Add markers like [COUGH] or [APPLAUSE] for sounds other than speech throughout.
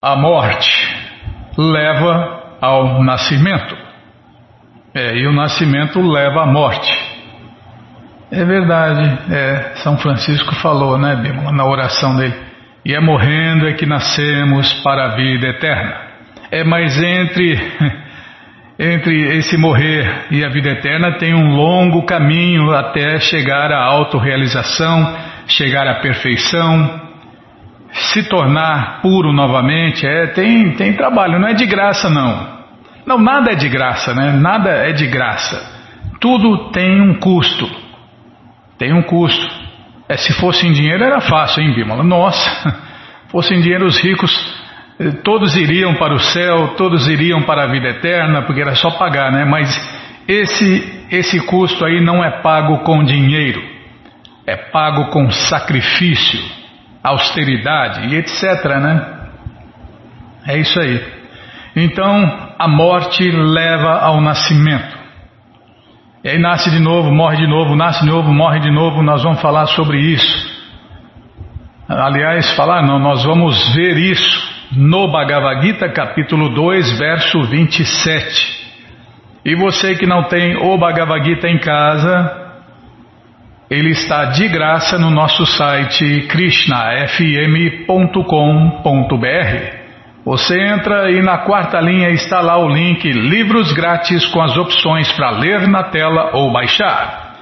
A morte leva ao nascimento. É, e o nascimento leva à morte. É verdade, é, São Francisco falou, né, Bímola, na oração dele. E é morrendo é que nascemos para a vida eterna. É, mas entre, [LAUGHS] entre esse morrer e a vida eterna tem um longo caminho até chegar à autorrealização, chegar à perfeição, se tornar puro novamente. É, tem, tem trabalho, não é de graça não. Não, nada é de graça, né? Nada é de graça. Tudo tem um custo. Tem um custo. É, se fosse em dinheiro era fácil, hein, Bímola? Nossa, [LAUGHS] fossem dinheiro os ricos, eh, todos iriam para o céu, todos iriam para a vida eterna, porque era só pagar, né? Mas esse, esse custo aí não é pago com dinheiro, é pago com sacrifício, austeridade e etc, né? É isso aí. Então, a morte leva ao nascimento. E aí nasce de novo, morre de novo, nasce de novo, morre de novo. Nós vamos falar sobre isso. Aliás, falar não, nós vamos ver isso no Bhagavad Gita, capítulo 2, verso 27. E você que não tem o Bhagavad Gita em casa, ele está de graça no nosso site krishnafm.com.br. Você entra e na quarta linha está lá o link Livros Grátis com as opções para ler na tela ou baixar.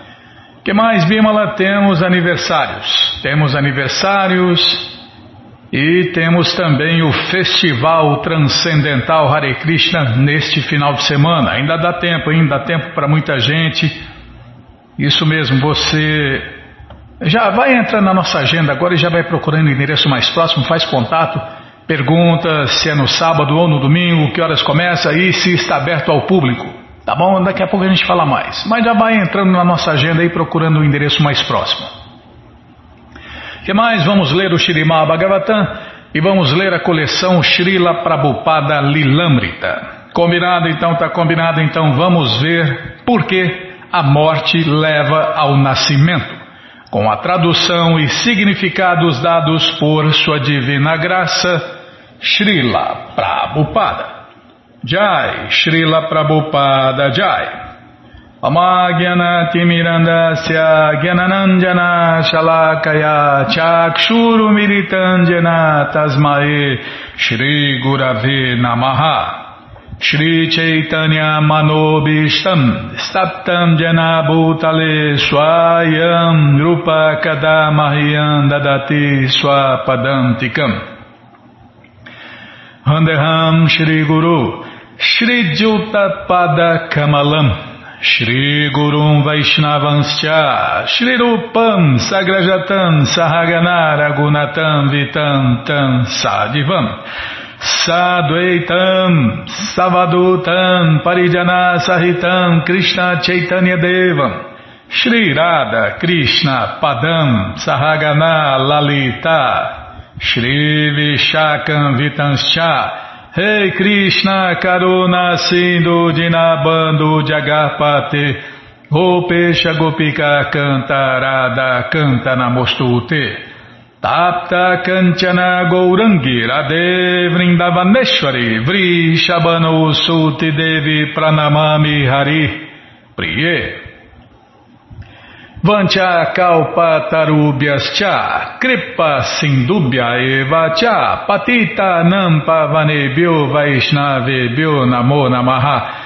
que mais, Bimala? Temos aniversários. Temos aniversários e temos também o Festival Transcendental Hare Krishna neste final de semana. Ainda dá tempo, ainda dá tempo para muita gente. Isso mesmo, você já vai entrando na nossa agenda agora e já vai procurando o endereço mais próximo, faz contato Pergunta se é no sábado ou no domingo, que horas começa e se está aberto ao público. Tá bom? Daqui a pouco a gente fala mais. Mas já vai entrando na nossa agenda e procurando o endereço mais próximo. Que mais? Vamos ler o Shirimá Bhagavatam e vamos ler a coleção Srila Prabhupada Lilamrita. Combinado então? Tá combinado então? Vamos ver por que a morte leva ao nascimento com a tradução e significados dados por Sua Divina Graça, Srila Prabhupada. Jai, Srila Prabhupada Jai. Shalakaya Chakshuru Militandjana Tasmae Shri Gurave Namaha Shri Chaitanya Manobishtam Staptam Jana Bhutale Swayam Rupa Kadamahyam Dadati Swapadantikam. Handeham Shri Guru Shri Juta Pada Kamalam Shri Gurum Vaishnavanscha Shri Rupam Sagrajatam Sahagana Ragunatam Vitam Tam Sadivam Sadvaitam Savadutam Parijana Sahitam Krishna Chaitanya Devam Shri Radha Krishna Padam Sahagana Lalita Shri Vishakam Vitanscha Rei hey Krishna Karuna Sindhu Dinabando Jagarpate Gopesha Gopika Cantarada Canta Namostute Tapta Kanchana Gourangi Radhe Vrindavaneshwari Vrishabhano Suti Devi Pranamami Hari. Priye. Vancha kalpatarubhyascha kripa sindubhya eva cha patita nampa vanebhyo vaishnavebhyo namo namaha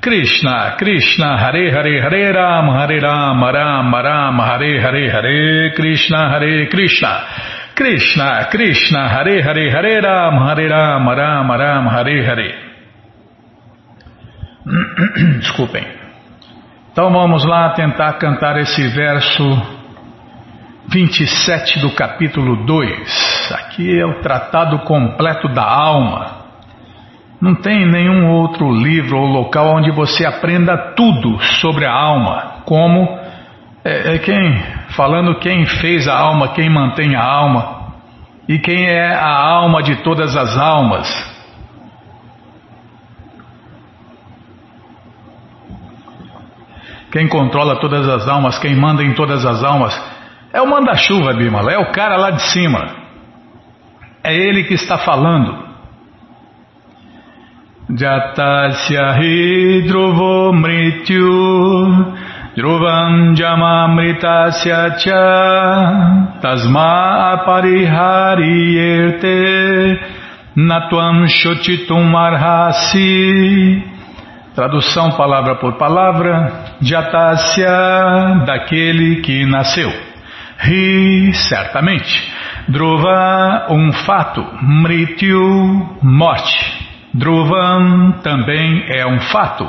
Krishna, Krishna, Hare Hare, Hare Ram, Hare Ram, Ram Ram, Hare Hare, Hare Krishna, Hare Krishna, Krishna, Krishna, Hare Hare, Hare Ram, Hare Ram, Ram Ram, Hare Hare. [CLEARS THROAT] Desculpem. Então vamos lá tentar cantar esse verso 27 do capítulo 2. Aqui é o tratado completo da alma. Não tem nenhum outro livro ou local onde você aprenda tudo sobre a alma, como é, é quem falando quem fez a alma, quem mantém a alma e quem é a alma de todas as almas. Quem controla todas as almas, quem manda em todas as almas, é o manda-chuva, Bimala, é o cara lá de cima. É ele que está falando. Jatasya hidrovo mrityu Dhruvam jamamritasya cha tasma apariharierte natvam shotitum arhasi. Tradução palavra por palavra Jatasya daquele que nasceu. Ri, certamente. Dhruva, um fato. Mrityu, morte Dhruvam também é um fato.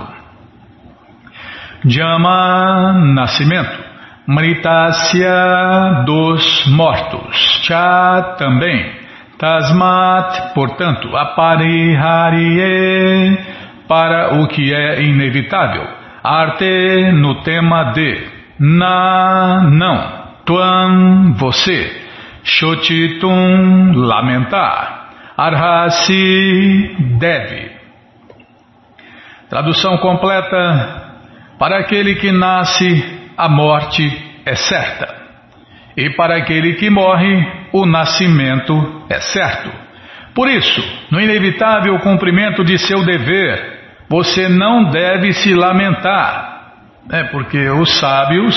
Jama, nascimento. Mritasya, dos mortos. Cha, também. Tasmat, portanto. Aparihariye, para o que é inevitável. Arte, no tema de. Na, não. Tuam, você. Shotitum, lamentar. Arhasi deve. Tradução completa: Para aquele que nasce, a morte é certa. E para aquele que morre, o nascimento é certo. Por isso, no inevitável cumprimento de seu dever, você não deve se lamentar. É porque os sábios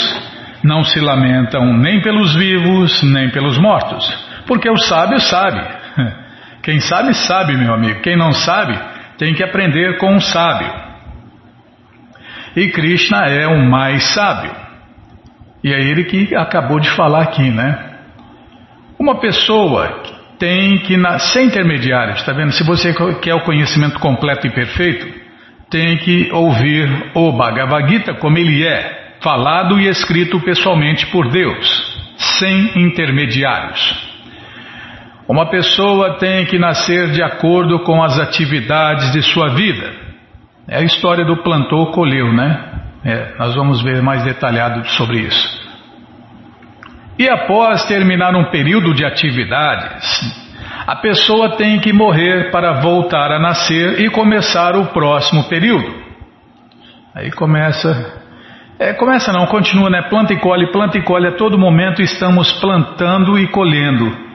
não se lamentam nem pelos vivos, nem pelos mortos. Porque o sábio sabe. Quem sabe, sabe, meu amigo. Quem não sabe, tem que aprender com o sábio. E Krishna é o mais sábio. E é ele que acabou de falar aqui, né? Uma pessoa tem que, ser intermediário, está vendo? Se você quer o conhecimento completo e perfeito, tem que ouvir o Bhagavad Gita como ele é, falado e escrito pessoalmente por Deus, sem intermediários. Uma pessoa tem que nascer de acordo com as atividades de sua vida. É a história do plantou colheu, né? É, nós vamos ver mais detalhado sobre isso. E após terminar um período de atividades, a pessoa tem que morrer para voltar a nascer e começar o próximo período. Aí começa. É, começa não, continua, né? Planta e colhe, planta e colhe. A todo momento estamos plantando e colhendo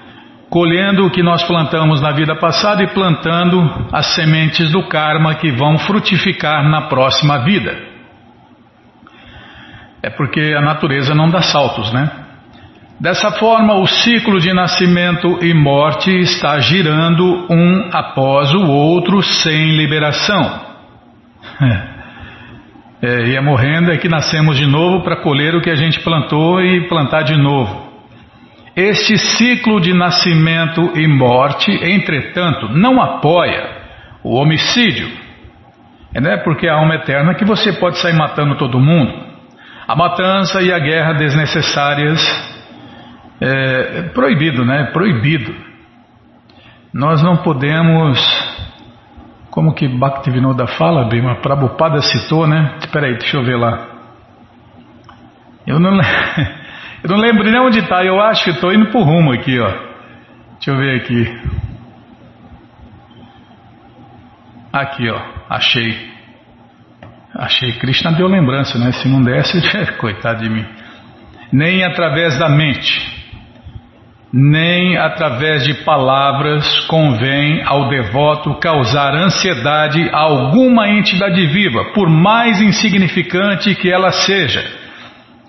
colhendo o que nós plantamos na vida passada e plantando as sementes do karma que vão frutificar na próxima vida. É porque a natureza não dá saltos, né? Dessa forma, o ciclo de nascimento e morte está girando um após o outro sem liberação. [LAUGHS] É, e é morrendo é que nascemos de novo para colher o que a gente plantou e plantar de novo. Este ciclo de nascimento e morte, entretanto, não apoia o homicídio. É né, porque a alma eterna que você pode sair matando todo mundo. A matança e a guerra desnecessárias é, é proibido, né? Proibido. Nós não podemos, como que Bhaktivinoda fala, Bima, Prabhupada citou, né? Espera aí, deixa eu ver lá. Eu não [LAUGHS] Eu não lembro nem onde está, eu acho que estou indo por rumo aqui, ó. Deixa eu ver aqui. Aqui, ó, achei. Achei. Krishna deu lembrança, né? Se não desse, [LAUGHS] coitado de mim. Nem através da mente, nem através de palavras convém ao devoto causar ansiedade a alguma entidade viva, por mais insignificante que ela seja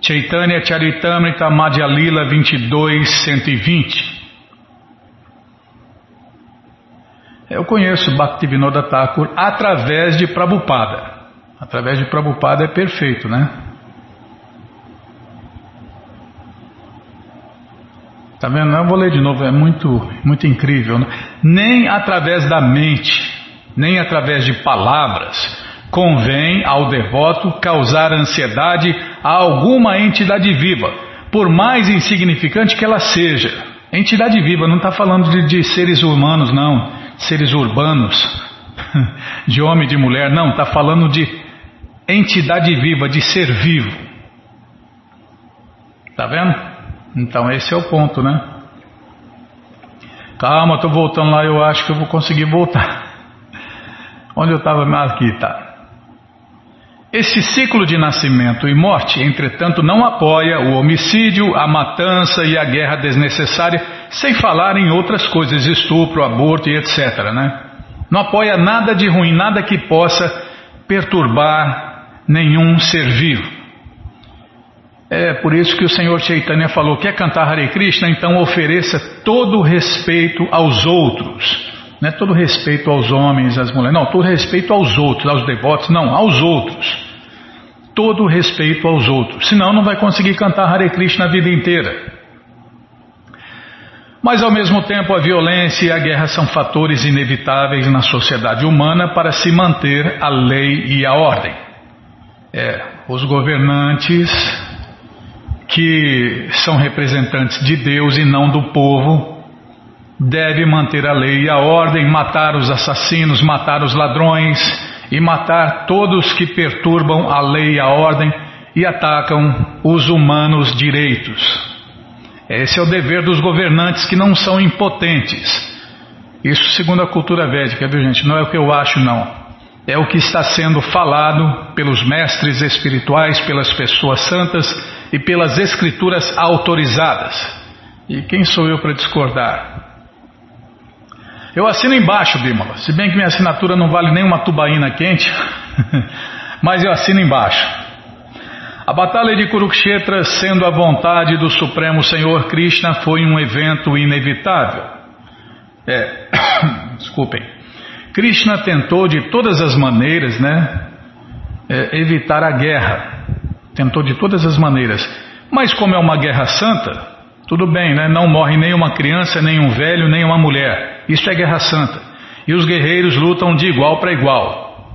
Chaitanya Charitamrita Madhya Lila 22, 120. Eu conheço Bhaktivinoda Thakur através de Prabhupada. Através de Prabhupada é perfeito, né? Tá vendo? Eu vou ler de novo, é muito, muito incrível. Né? Nem através da mente, nem através de palavras, convém ao devoto causar ansiedade a alguma entidade viva, por mais insignificante que ela seja. Entidade viva, não está falando de, de, seres humanos, não, seres urbanos. [LAUGHS] de homem e de mulher, não, está falando de entidade viva, de ser vivo. Tá vendo? Então esse é o ponto, né? Calma, estou voltando lá, eu acho que eu vou conseguir voltar. [LAUGHS] Onde eu estava? Aqui, tá. Esse ciclo de nascimento e morte, entretanto, não apoia o homicídio, a matança e a guerra desnecessária, sem falar em outras coisas, estupro, aborto e etc. Né? Não apoia nada de ruim, nada que possa perturbar nenhum ser vivo. É por isso que o Senhor Chaitanya falou: quer cantar Hare Krishna? Então ofereça todo respeito aos outros. Não é todo respeito aos homens, às mulheres, não, todo respeito aos outros, aos devotos, não, aos outros. Todo respeito aos outros. Senão não vai conseguir cantar Hare Krishna a vida inteira. Mas ao mesmo tempo a violência e a guerra são fatores inevitáveis na sociedade humana para se manter a lei e a ordem. É, os governantes que são representantes de Deus e não do povo deve manter a lei e a ordem, matar os assassinos, matar os ladrões e matar todos que perturbam a lei e a ordem e atacam os humanos direitos. Esse é o dever dos governantes que não são impotentes. Isso segundo a cultura védica, viu gente? Não é o que eu acho, não. É o que está sendo falado pelos mestres espirituais, pelas pessoas santas e pelas escrituras autorizadas. E quem sou eu para discordar? Eu assino embaixo, Bímola. Se bem que minha assinatura não vale nem uma tubaína quente, [LAUGHS] mas eu assino embaixo. A Batalha de Kurukshetra, sendo a vontade do Supremo Senhor Krishna, foi um evento inevitável. É, [COUGHS] desculpem. Krishna tentou de todas as maneiras, né, é, evitar a guerra. Tentou de todas as maneiras. Mas como é uma guerra santa, tudo bem, né? Não morre nem uma criança, nem um velho, nem uma mulher. Isso é guerra santa. E os guerreiros lutam de igual para igual.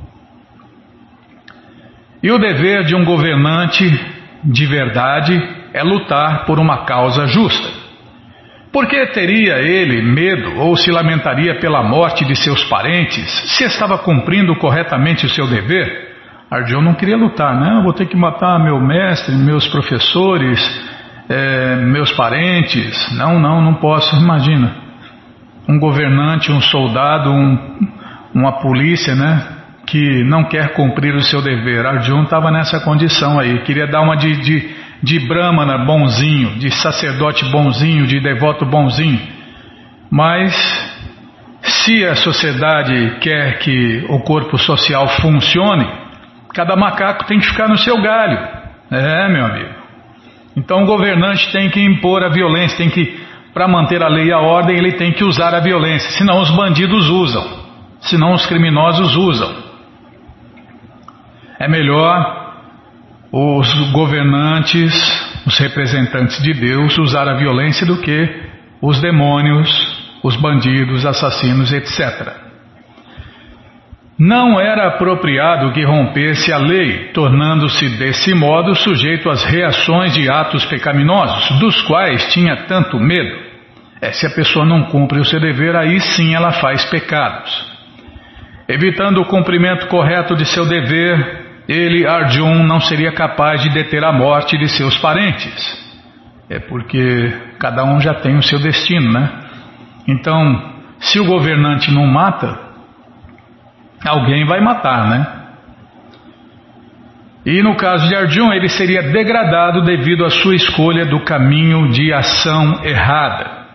E o dever de um governante de verdade é lutar por uma causa justa. Por que teria ele medo ou se lamentaria pela morte de seus parentes se estava cumprindo corretamente o seu dever? Arjun não queria lutar, né? Eu vou ter que matar meu mestre, meus professores, é, meus parentes. Não, não, não posso. Imagina, um governante, um soldado, um, uma polícia, né? Que não quer cumprir o seu dever. Arjun estava nessa condição aí. Queria dar uma de, de, de brahmana bonzinho, de sacerdote bonzinho, de devoto bonzinho. Mas se a sociedade quer que o corpo social funcione, cada macaco tem que ficar no seu galho. É, meu amigo. Então o governante tem que impor a violência, tem que, para manter a lei e a ordem, ele tem que usar a violência, senão os bandidos usam, senão os criminosos usam. É melhor os governantes, os representantes de Deus usar a violência do que os demônios, os bandidos, assassinos, etc. Não era apropriado que rompesse a lei, tornando-se desse modo sujeito às reações de atos pecaminosos, dos quais tinha tanto medo. É, se a pessoa não cumpre o seu dever, aí sim ela faz pecados. Evitando o cumprimento correto de seu dever, ele, Arjun, não seria capaz de deter a morte de seus parentes. É porque cada um já tem o seu destino, né? Então, se o governante não mata, Alguém vai matar, né? E no caso de Arjun, ele seria degradado devido à sua escolha do caminho de ação errada.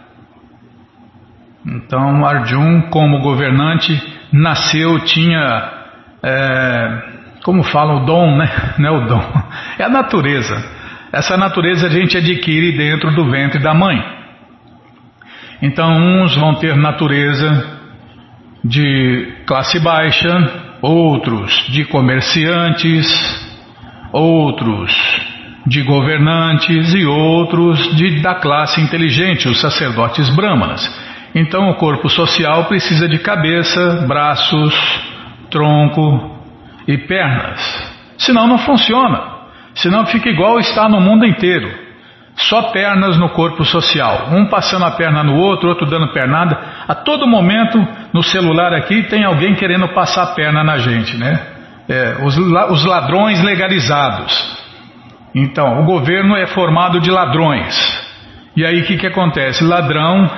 Então, Arjun, como governante, nasceu, tinha, é, como fala, o dom, né? [LAUGHS] Não é o dom, é a natureza. Essa natureza a gente adquire dentro do ventre da mãe. Então, uns vão ter natureza de classe baixa, outros de comerciantes, outros de governantes e outros de, da classe inteligente, os sacerdotes brahmanas. Então o corpo social precisa de cabeça, braços, tronco e pernas. Senão não funciona. Senão fica igual está no mundo inteiro. Só pernas no corpo social. Um passando a perna no outro, outro dando pernada. A todo momento, no celular aqui, tem alguém querendo passar a perna na gente, né? É, os, os ladrões legalizados. Então, o governo é formado de ladrões. E aí o que, que acontece? Ladrão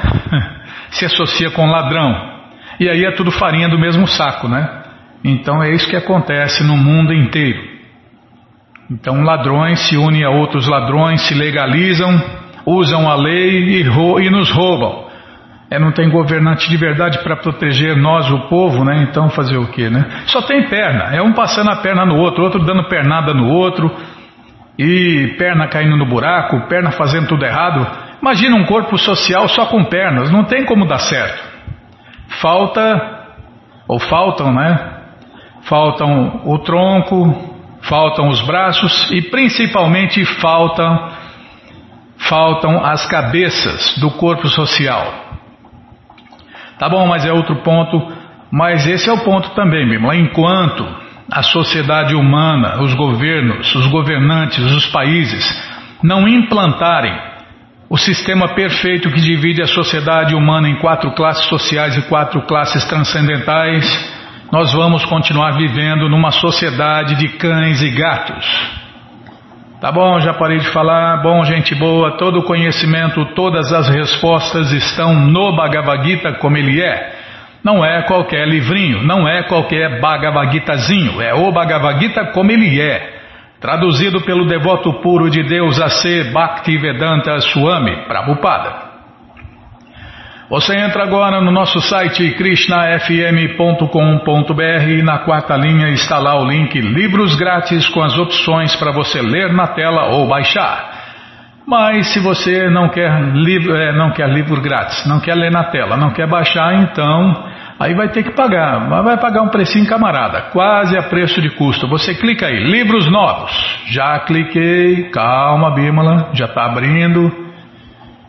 [LAUGHS] se associa com ladrão. E aí é tudo farinha do mesmo saco, né? Então é isso que acontece no mundo inteiro. Então ladrões se unem a outros ladrões, se legalizam, usam a lei e, e nos roubam. É, não tem governante de verdade para proteger nós, o povo, né? Então fazer o quê, né? Só tem perna, é um passando a perna no outro, outro dando pernada no outro, e perna caindo no buraco, perna fazendo tudo errado. Imagina um corpo social só com pernas, não tem como dar certo. Falta, ou faltam, né? Faltam o tronco, faltam os braços e principalmente faltam faltam as cabeças do corpo social. Tá bom, mas é outro ponto, mas esse é o ponto também, mesmo. Enquanto a sociedade humana, os governos, os governantes, os países não implantarem o sistema perfeito que divide a sociedade humana em quatro classes sociais e quatro classes transcendentais, nós vamos continuar vivendo numa sociedade de cães e gatos. Tá bom, já parei de falar. Bom, gente boa, todo o conhecimento, todas as respostas estão no Bhagavad Gita como ele é. Não é qualquer livrinho, não é qualquer Bhagavad Gitazinho, é o Bhagavad Gita como ele é. Traduzido pelo devoto puro de Deus a ser Bhaktivedanta Swami Prabhupada. Você entra agora no nosso site krishnafm.com.br e na quarta linha está lá o link Livros Grátis com as opções para você ler na tela ou baixar. Mas se você não quer, livro, é, não quer livro grátis, não quer ler na tela, não quer baixar, então aí vai ter que pagar. Vai pagar um precinho camarada, quase a preço de custo. Você clica aí, livros novos. Já cliquei, calma Bímola, já está abrindo.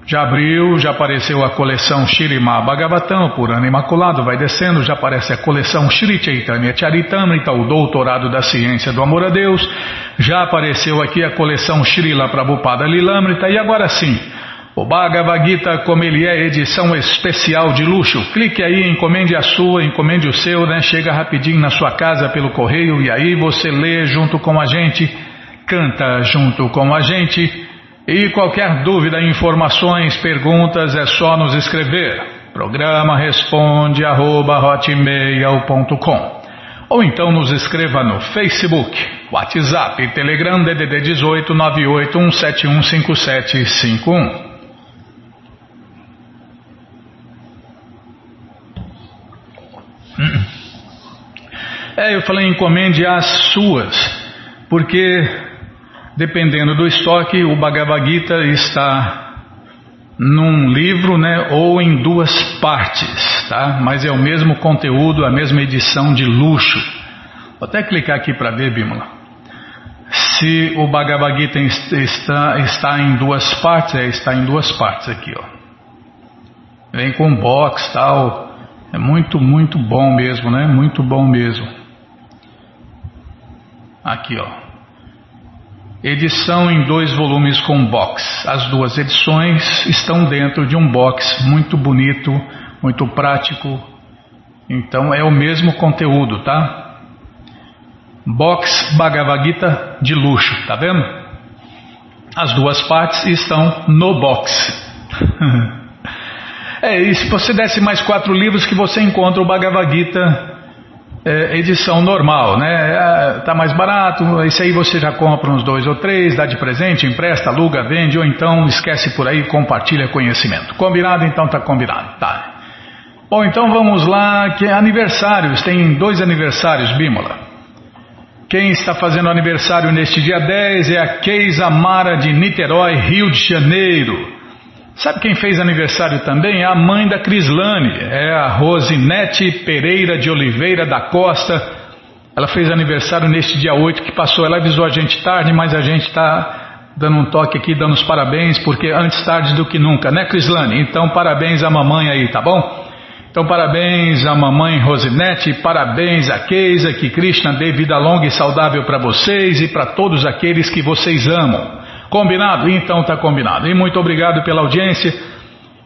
Já abriu, já apareceu a coleção Shirima Bhagavatam, por ano imaculado, vai descendo, já aparece a coleção Shri Chaitanya Charitamrita, o doutorado da ciência do amor a Deus, já apareceu aqui a coleção Srila Prabhupada Lilamrita, e agora sim, o Bhagavad Gita, como ele é, edição especial de luxo. Clique aí, encomende a sua, encomende o seu, né? Chega rapidinho na sua casa pelo correio e aí você lê junto com a gente, canta junto com a gente e qualquer dúvida, informações, perguntas é só nos escrever. Programa responde arroba, ou então nos escreva no Facebook, WhatsApp, Telegram DDD 18 981715751. É, eu falei encomende as suas, porque dependendo do estoque, o Bhagavad Gita está num livro, né, ou em duas partes, tá? Mas é o mesmo conteúdo, a mesma edição de luxo. Vou até clicar aqui para ver, Bimala. Se o Bhagavad Gita está, está em duas partes, é, está em duas partes aqui, ó. Vem com box tal. É muito, muito bom mesmo, né? Muito bom mesmo. Aqui, ó. Edição em dois volumes com box. As duas edições estão dentro de um box muito bonito, muito prático. Então é o mesmo conteúdo, tá? Box Bhagavad Gita de luxo, tá vendo? As duas partes estão no box. [LAUGHS] é, e se você desse mais quatro livros que você encontra o Bhagavad Gita é, edição normal, né? É, tá mais barato, esse aí você já compra uns dois ou três, dá de presente, empresta, aluga, vende, ou então esquece por aí, compartilha conhecimento. Combinado? Então tá combinado, tá. Bom, então vamos lá, que é aniversários, tem dois aniversários, Bímola. Quem está fazendo aniversário neste dia 10 é a Keisa Mara de Niterói, Rio de Janeiro. Sabe quem fez aniversário também? É a mãe da Crislane, é a Rosinete Pereira de Oliveira da Costa. Ela fez aniversário neste dia 8 que passou. Ela avisou a gente tarde, mas a gente está dando um toque aqui, dando os parabéns, porque antes tarde do que nunca, né, Crislane? Então, parabéns à mamãe aí, tá bom? Então, parabéns à mamãe Rosinete, parabéns a Keisa, que Krishna dê vida longa e saudável para vocês e para todos aqueles que vocês amam. Combinado? Então está combinado. E muito obrigado pela audiência.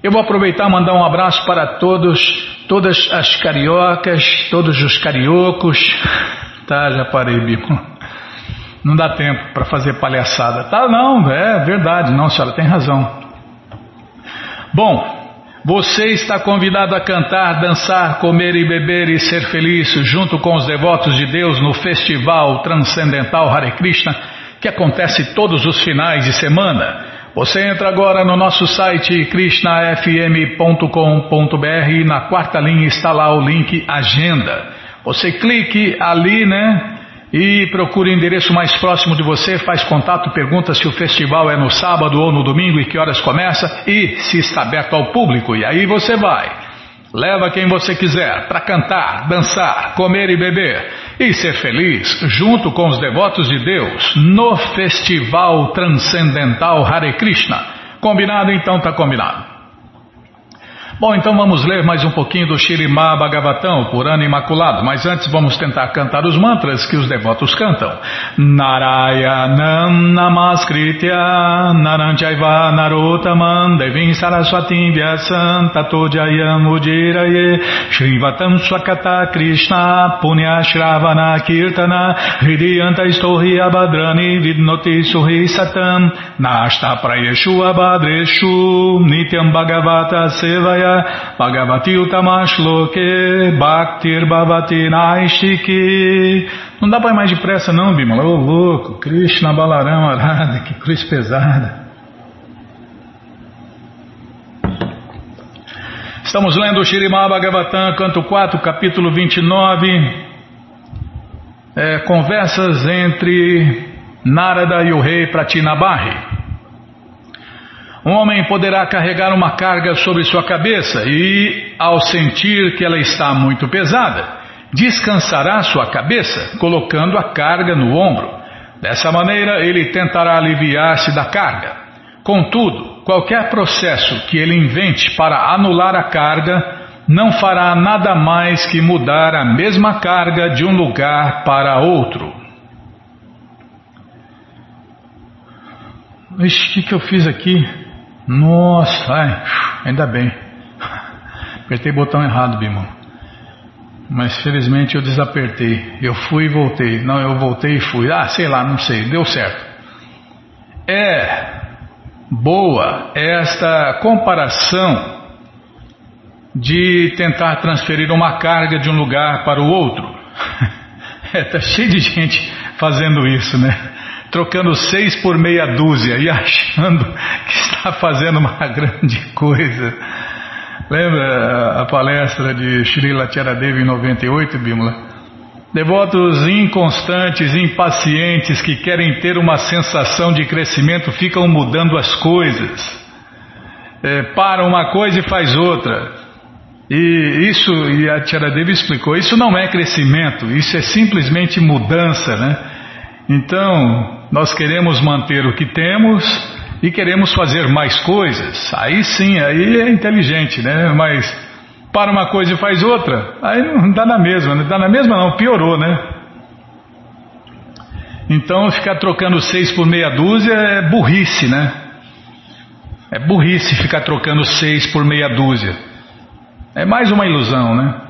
Eu vou aproveitar e mandar um abraço para todos, todas as cariocas, todos os cariocos. [LAUGHS] Tá, já parei, Bico. Não dá tempo para fazer palhaçada. Tá, não, é verdade. Não, senhora, tem razão. Bom, você está convidado a cantar, dançar, comer e beber e ser feliz junto com os devotos de Deus no Festival Transcendental Hare Krishna que acontece todos os finais de semana. Você entra agora no nosso site krishnafm.com.br e na quarta linha está lá o link Agenda. Você clique ali, né? E procure o endereço mais próximo de você, faz contato, pergunta se o festival é no sábado ou no domingo e que horas começa e se está aberto ao público. E aí você vai. Leva quem você quiser para cantar, dançar, comer e beber e ser feliz junto com os devotos de Deus no Festival Transcendental Hare Krishna. Combinado? Então tá combinado. Bom, então vamos ler mais um pouquinho do Shirimá Bhagavatam, por ano imaculado, mas antes vamos tentar cantar os mantras que os devotos cantam. Narayanam Namaskritya Naranjaiva Narotaman Devim Saraswatim Vyasam Tato Jayam Shrivatam Swakata Krishna Punya Shravana Kirtana Hridiyanta Istohi Abhadrani Vidnoti Suhi Satam Nashta Prayeshu Abhadreshu Nityam Bhagavata Sevaya Bhagavati Utamashloke Bhaktir Bhavati Naishiki. Não dá para ir mais depressa não, Bimala. Ô louco, Krishna Balaram Arada, que cruz pesada. Estamos lendo o Shirimá Bhagavatam, canto 4, capítulo 29. É, conversas entre Narada e o rei Pratinabarri. Um homem poderá carregar uma carga sobre sua cabeça e, ao sentir que ela está muito pesada, descansará sua cabeça, colocando a carga no ombro. Dessa maneira, ele tentará aliviar-se da carga. Contudo, qualquer processo que ele invente para anular a carga não fará nada mais que mudar a mesma carga de um lugar para outro. Ixi, o que, que eu fiz aqui? Nossa, ai, ainda bem. Apertei o botão errado, Bimão. Mas felizmente eu desapertei. Eu fui e voltei. Não, eu voltei e fui. Ah, sei lá, não sei. Deu certo. É boa esta comparação de tentar transferir uma carga de um lugar para o outro. [LAUGHS] É, tá cheio de gente fazendo isso, né? Trocando seis por meia dúzia e [LAUGHS] achando que está fazendo uma grande coisa. Lembra a palestra de Srila Tiaradevi em 98, Bimala? Devotos inconstantes, impacientes, que querem ter uma sensação de crescimento, ficam mudando as coisas. É, para uma coisa e faz outra. E isso, e a Tiaradevi explicou, isso não é crescimento, isso é simplesmente mudança, né? Então, nós queremos manter o que temos e queremos fazer mais coisas. Aí sim, aí é inteligente, né? Mas para uma coisa e faz outra, aí não dá na mesma, não dá na mesma não, piorou, né? Então ficar trocando seis por meia dúzia é burrice, né? É burrice ficar trocando seis por meia dúzia. É mais uma ilusão, né?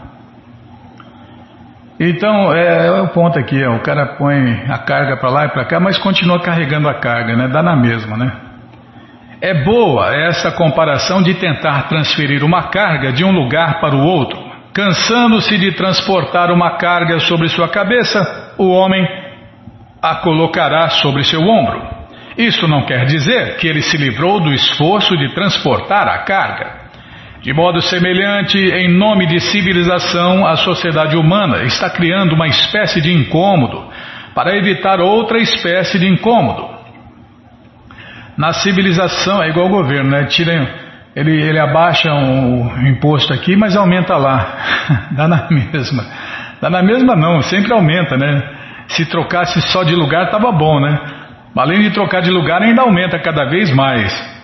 Então, é, é, o ponto aqui, ó, o cara põe a carga para lá e para cá, mas continua carregando a carga, né? Dá na mesma, né? É boa essa comparação de tentar transferir uma carga de um lugar para o outro. Cansando-se de transportar uma carga sobre sua cabeça, o homem a colocará sobre seu ombro. Isso não quer dizer que ele se livrou do esforço de transportar a carga. De modo semelhante, em nome de civilização, a sociedade humana está criando uma espécie de incômodo para evitar outra espécie de incômodo. Na civilização, é igual o governo, né? Tira, ele, ele abaixa o imposto aqui, mas aumenta lá. [LAUGHS] Dá na mesma. Dá na mesma não, sempre aumenta, né? Se trocasse só de lugar, estava bom, né? Além de trocar de lugar, ainda aumenta cada vez mais.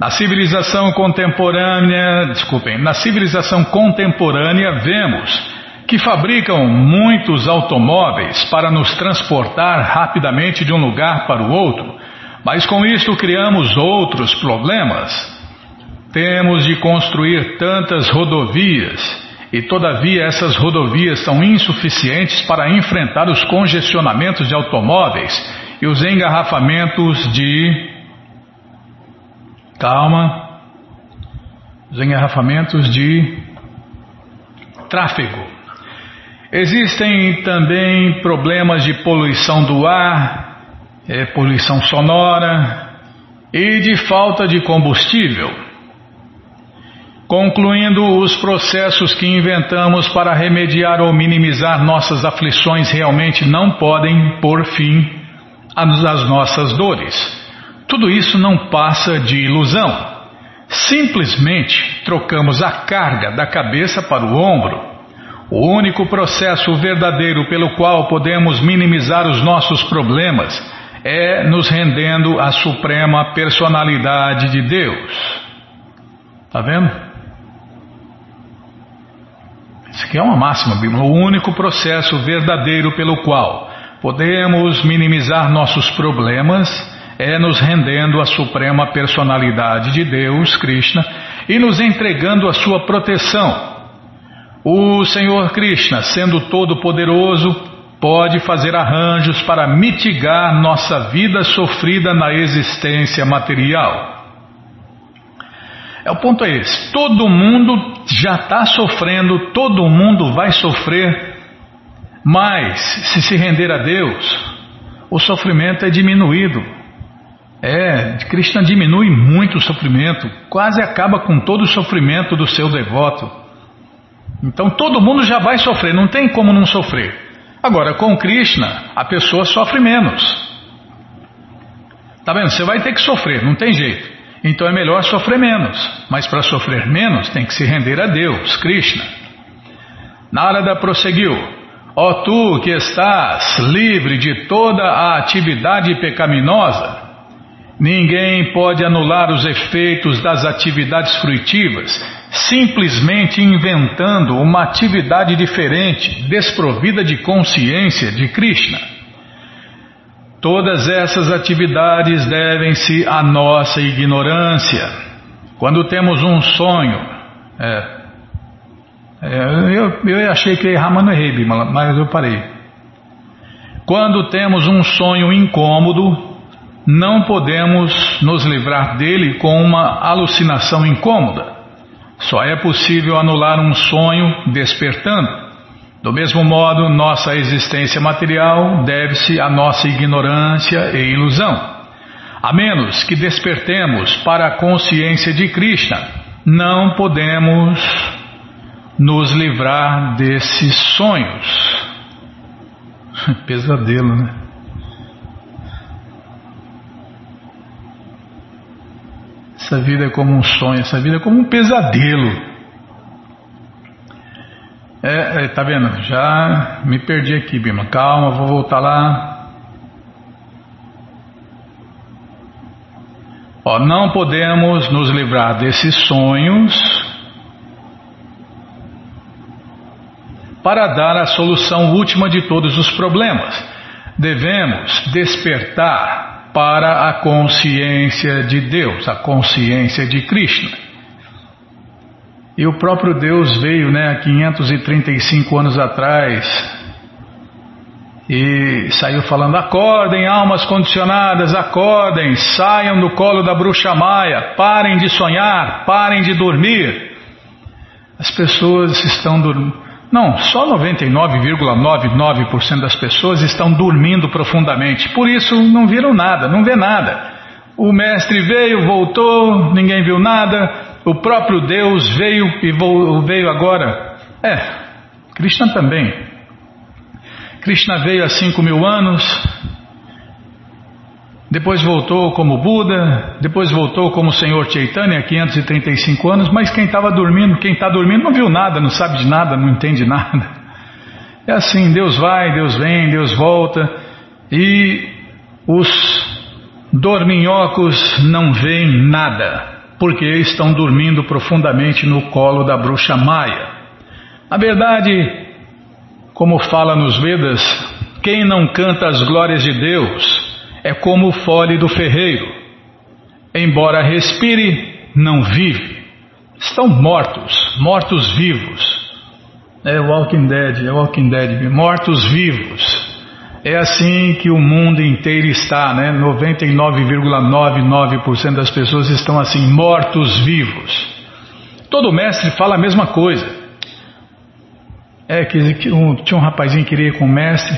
Na civilização contemporânea, desculpem, na civilização contemporânea vemos que fabricam muitos automóveis para nos transportar rapidamente de um lugar para o outro, Mas com isto criamos outros problemas. Temos de construir tantas rodovias e todavia essas rodovias são insuficientes para enfrentar os congestionamentos de automóveis e os engarrafamentos de. Calma. Os engarrafamentos de tráfego. Existem também problemas de poluição do ar, é, poluição sonora e de falta de combustível concluindo os processos que inventamos para remediar ou minimizar nossas aflições realmente não podem pôr fim às nossas dores. Tudo isso não passa de ilusão. Simplesmente trocamos a carga da cabeça para o ombro. O único processo verdadeiro pelo qual podemos minimizar os nossos problemas é nos rendendo à suprema personalidade de Deus. Está vendo? Isso aqui é uma máxima bíblica. O único processo verdadeiro pelo qual podemos minimizar nossos problemas é nos rendendo à suprema personalidade de Deus, Krishna, e nos entregando a sua proteção. O Senhor Krishna, sendo todo-poderoso, pode fazer arranjos para mitigar nossa vida sofrida na existência material. É o ponto é esse. Todo mundo já está sofrendo, todo mundo vai sofrer, mas se se render a Deus, o sofrimento é diminuído. É, Krishna diminui muito o sofrimento, quase acaba com todo o sofrimento do seu devoto. Então todo mundo já vai sofrer, não tem como não sofrer. Agora, com Krishna, a pessoa sofre menos. Tá vendo? Você vai ter que sofrer, não tem jeito. Então é melhor sofrer menos, mas para sofrer menos tem que se render a Deus, Krishna. Narada prosseguiu: Ó oh, tu que estás livre de toda a atividade pecaminosa, ninguém pode anular os efeitos das atividades fruitivas simplesmente inventando uma atividade diferente, desprovida de consciência de Krishna. Todas essas atividades devem-se à nossa ignorância. Quando temos um sonho, é, é, eu, eu achei que não errei, mas eu parei. Quando temos um sonho incômodo, não podemos nos livrar dele com uma alucinação incômoda. Só é possível anular um sonho despertando. Do mesmo modo, nossa existência material deve-se à nossa ignorância e ilusão. A menos que despertemos para a consciência de Krishna, não podemos nos livrar desses sonhos. [LAUGHS] Pesadelo, né? Essa vida é como um sonho, essa vida é como um pesadelo. É, é, tá vendo? Já me perdi aqui, Bima. Calma, vou voltar lá. Ó, não podemos nos livrar desses sonhos para dar a solução última de todos os problemas. Devemos despertar para a consciência de Deus, a consciência de Krishna. E o próprio Deus veio, né, há 535 anos atrás e saiu falando: acordem, almas condicionadas, acordem, saiam do colo da bruxa maia, parem de sonhar, parem de dormir. As pessoas estão dormindo. Não, só 99,99% das pessoas estão dormindo profundamente. Por isso não viram nada, não vê nada. O mestre veio, voltou, ninguém viu nada. O próprio Deus veio e veio agora. É, Krishna também. Krishna veio há 5 mil anos, depois voltou como Buda, depois voltou como Senhor Chaitanya há 535 anos, mas quem estava dormindo, quem está dormindo não viu nada, não sabe de nada, não entende [LAUGHS] nada. É assim, Deus vai, Deus vem, Deus volta, e os dorminhocos não veem nada porque estão dormindo profundamente no colo da bruxa Maia. Na verdade, como fala nos Vedas, quem não canta as glórias de Deus é como o fole do ferreiro. Embora respire, não vive. Estão mortos, mortos vivos. É Walking Dead, é Walking Dead, mortos vivos. É assim que o mundo inteiro está, né? 99,99% das pessoas estão assim, mortos vivos. Todo mestre fala a mesma coisa. É que, um, tinha um rapazinho que queria ir com o mestre.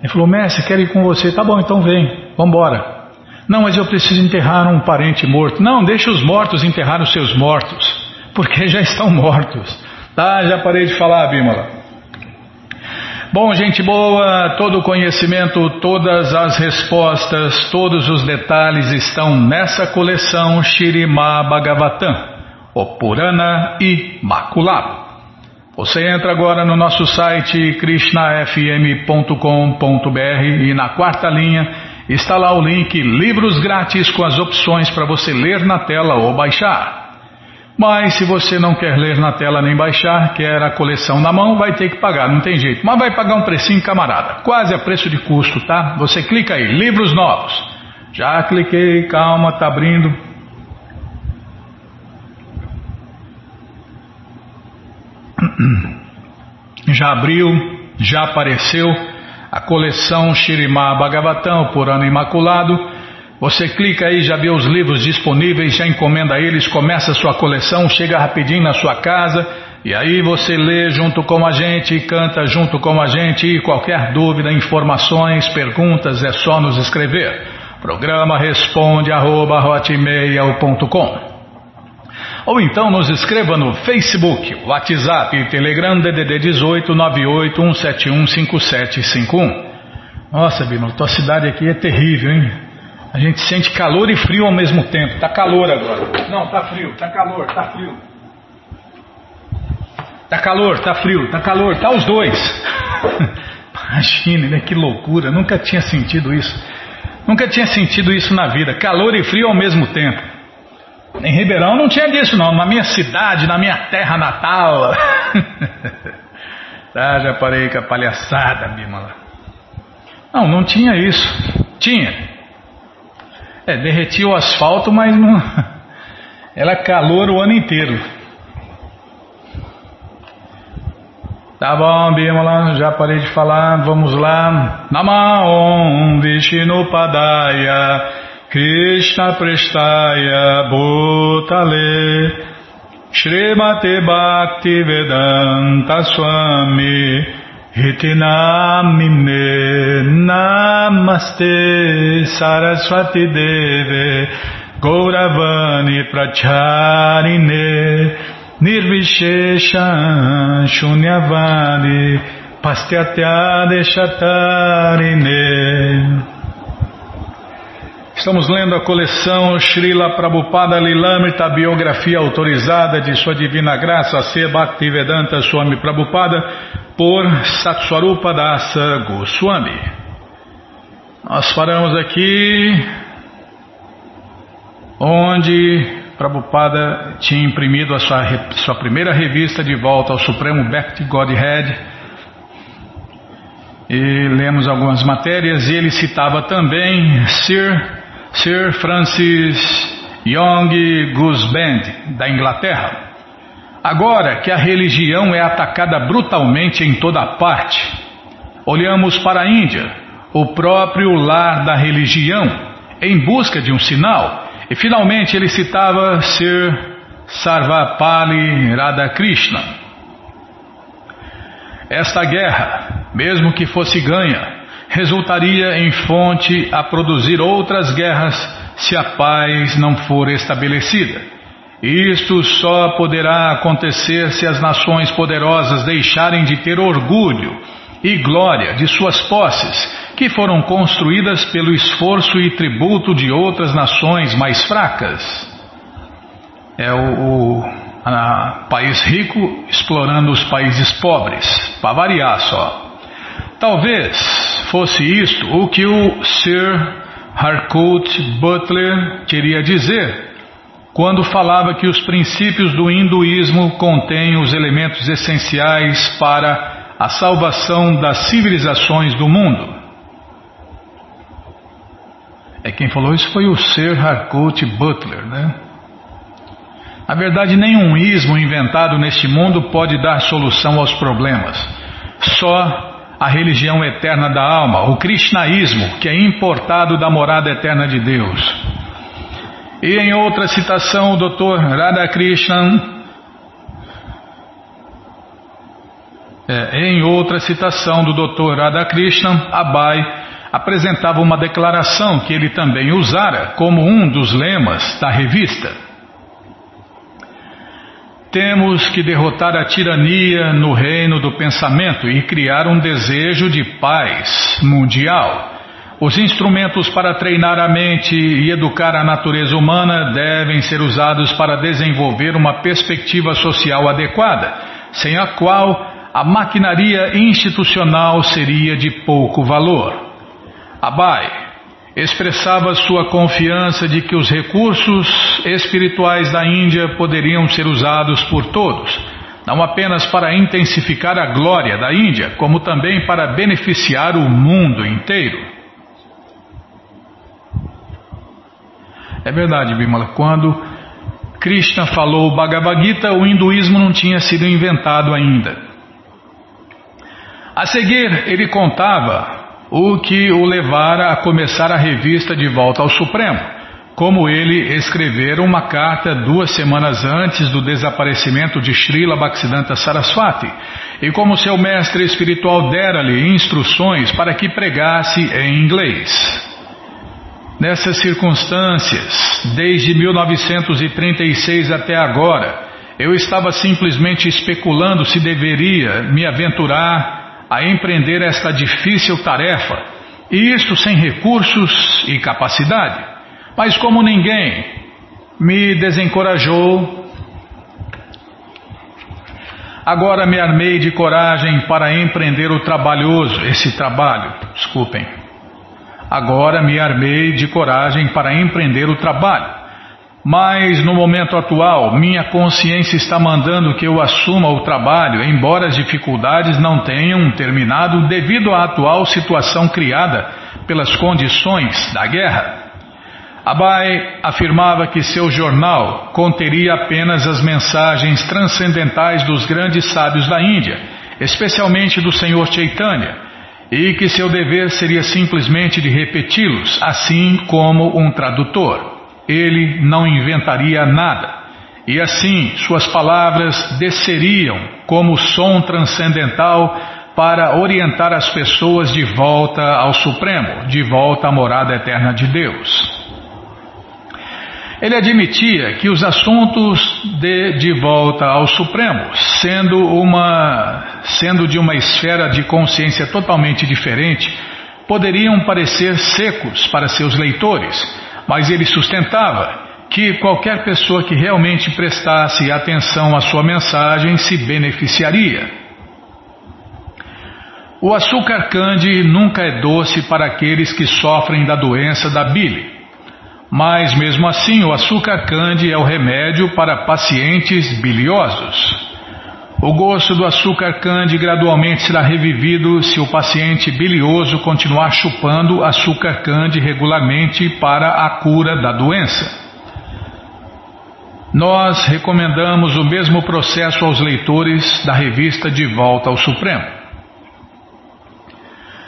Ele falou: Mestre, quero ir com você. Tá bom, então vem, vamos embora. Não, mas eu preciso enterrar um parente morto. Não, deixa os mortos enterrar os seus mortos, porque já estão mortos. Tá, já parei de falar, Bímola. Bom, gente boa, todo o conhecimento, todas as respostas, todos os detalhes estão nessa coleção Shirima Bhagavatam, o Purana Imaculado. Você entra agora no nosso site krishnafm.com.br e na quarta linha está lá o link Livros Grátis com as opções para você ler na tela ou baixar. Mas se você não quer ler na tela nem baixar, quer a coleção na mão, vai ter que pagar, não tem jeito. Mas vai pagar um precinho, camarada. Quase a preço de custo, tá? Você clica aí, livros novos. Já cliquei, calma, tá abrindo. [CLEARS THROAT] Já abriu, já apareceu a coleção Shirimá Bhagavatam, por ano imaculado. Você clica aí, já vê os livros disponíveis, já encomenda eles, começa a sua coleção, chega rapidinho na sua casa e aí você lê junto com a gente, canta junto com a gente e qualquer dúvida, informações, perguntas é só nos escrever. Programa responde arroba, ou então nos escreva no Facebook, WhatsApp e Telegram DDD 18 98 171 5751. Nossa, Bima, tua cidade aqui é terrível, hein? A gente sente calor e frio ao mesmo tempo. Tá calor agora. Não, tá frio, tá calor, tá frio. Tá calor, tá frio, tá calor, tá os dois. [LAUGHS] Imagine, né? Que loucura. Nunca tinha sentido isso. Nunca tinha sentido isso na vida. Calor e frio ao mesmo tempo. Em Ribeirão não tinha disso não. Na minha cidade, na minha terra natal. tá, [LAUGHS] já parei com a palhaçada, Bimala. Não, não tinha isso. Tinha. É, derretia o asfalto, mas não. [LAUGHS] Era calor o ano inteiro. Tá bom, Bimala, já parei de falar, vamos lá. Namaon Vishnu Padaya Krishna Prestaya Bhutale Srimate Bhakti Vedanta Swami Hitinamine Namaste Saraswati Deve Gauravani Pracharine Nirvishesha Shunyavani Pastyatya Deshatarine Estamos lendo a coleção Srila Prabhupada Lilamrita, biografia autorizada de Sua Divina Graça, C. Bhaktivedanta Swami Prabhupada, por Satswarupa Dasa Goswami. Nós paramos aqui onde Prabhupada tinha imprimido a sua, sua primeira revista de volta ao Supremo Bhakti Godhead e lemos algumas matérias e ele citava também Sir Sir Francis Young Gooseband, da Inglaterra. Agora que a religião é atacada brutalmente em toda parte, olhamos para a Índia, o próprio lar da religião, em busca de um sinal, e finalmente ele citava Sir Sarvapali Radhakrishna. Esta guerra, mesmo que fosse ganha, resultaria em fonte a produzir outras guerras se a paz não for estabelecida. Isto só poderá acontecer se as nações poderosas deixarem de ter orgulho e glória de suas posses, que foram construídas pelo esforço e tributo de outras nações mais fracas. É o, o país rico explorando os países pobres, para variar só. Talvez fosse isto o que o Sir Harcourt Butler queria dizer quando falava que os princípios do hinduísmo contêm os elementos essenciais para a salvação das civilizações do mundo. Quem falou isso foi o Sir Harcourt Butler, né? Na verdade, nenhum ismo inventado neste mundo pode dar solução aos problemas. Só a religião eterna da alma, o Krishnaísmo, que é importado da morada eterna de Deus. E em outra citação, o Dr. Radhakrishnan É, em outra citação do Dr. Radhakrishnan, Abai apresentava uma declaração que ele também usara como um dos lemas da revista. Temos que derrotar a tirania no reino do pensamento e criar um desejo de paz mundial. Os instrumentos para treinar a mente e educar a natureza humana devem ser usados para desenvolver uma perspectiva social adequada, sem a qual a maquinaria institucional seria de pouco valor. Abai expressava sua confiança de que os recursos espirituais da Índia poderiam ser usados por todos, não apenas para intensificar a glória da Índia, como também para beneficiar o mundo inteiro. É verdade, Bimala, quando Krishna falou o Bhagavad Gita, o hinduísmo não tinha sido inventado ainda. A seguir, ele contava o que o levara a começar a revista de volta ao Supremo, como ele escrevera uma carta duas semanas antes do desaparecimento de Srila Bhaktisiddhanta Saraswati, e como seu mestre espiritual dera-lhe instruções para que pregasse em inglês. Nessas circunstâncias, desde 1936 até agora, eu estava simplesmente especulando se deveria me aventurar a empreender esta difícil tarefa, e isto sem recursos e capacidade. Mas como ninguém me desencorajou, agora me armei de coragem para empreender o trabalhoso, esse trabalho, desculpem. Agora me armei de coragem para empreender o trabalho mas no momento atual, minha consciência está mandando que eu assuma o trabalho, embora as dificuldades não tenham terminado devido à atual situação criada pelas condições da guerra. Abai afirmava que seu jornal conteria apenas as mensagens transcendentais dos grandes sábios da Índia, especialmente do Senhor Chaitanya, e que seu dever seria simplesmente de repeti-los, assim como um tradutor ele não inventaria nada. E assim suas palavras desceriam como som transcendental para orientar as pessoas de volta ao Supremo, de volta à morada eterna de Deus. Ele admitia que os assuntos de, de volta ao Supremo, sendo, uma, sendo de uma esfera de consciência totalmente diferente, poderiam parecer secos para seus leitores mas ele sustentava que qualquer pessoa que realmente prestasse atenção à sua mensagem se beneficiaria. O açúcar cande nunca é doce para aqueles que sofrem da doença da bile. Mas mesmo assim, o açúcar cande é o remédio para pacientes biliosos. O gosto do açúcar cande gradualmente será revivido se o paciente bilioso continuar chupando açúcar cande regularmente para a cura da doença. Nós recomendamos o mesmo processo aos leitores da revista De Volta ao Supremo.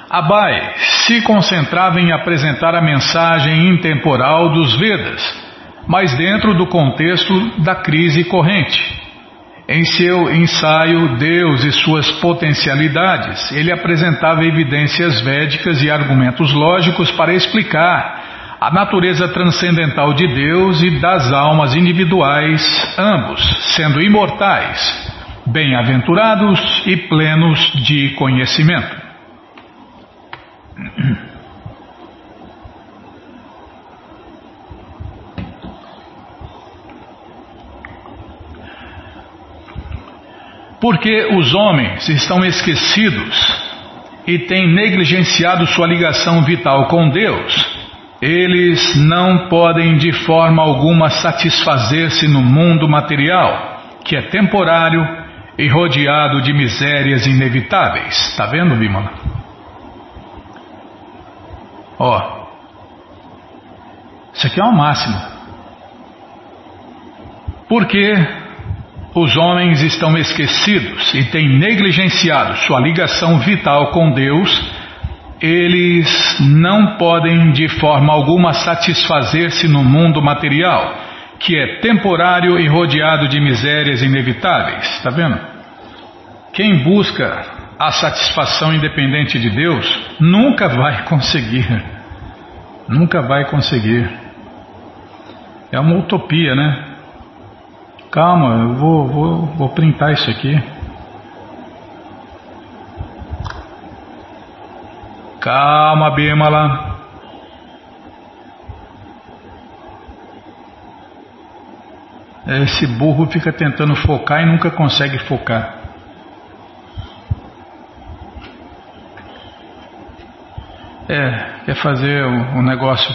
Abai se concentrava em apresentar a mensagem intemporal dos Vedas, mas dentro do contexto da crise corrente. Em seu ensaio Deus e suas potencialidades, ele apresentava evidências védicas e argumentos lógicos para explicar a natureza transcendental de Deus e das almas individuais, ambos sendo imortais, bem-aventurados e plenos de conhecimento. [CLEARS THROAT] Porque os homens estão esquecidos e têm negligenciado sua ligação vital com Deus, eles não podem de forma alguma satisfazer-se no mundo material, que é temporário e rodeado de misérias inevitáveis. Está vendo, Bimala? Ó. Isso aqui é uma máxima. Porque os homens estão esquecidos e têm negligenciado sua ligação vital com Deus, eles não podem de forma alguma satisfazer-se no mundo material, que é temporário e rodeado de misérias inevitáveis. Está vendo? Quem busca a satisfação independente de Deus nunca vai [LAUGHS] conseguir. Nunca vai conseguir. É uma utopia, né? Calma, eu vou, vou, vou printar isso aqui. Calma, Bimala. Esse burro fica tentando focar e nunca consegue focar. É, quer fazer o, o negócio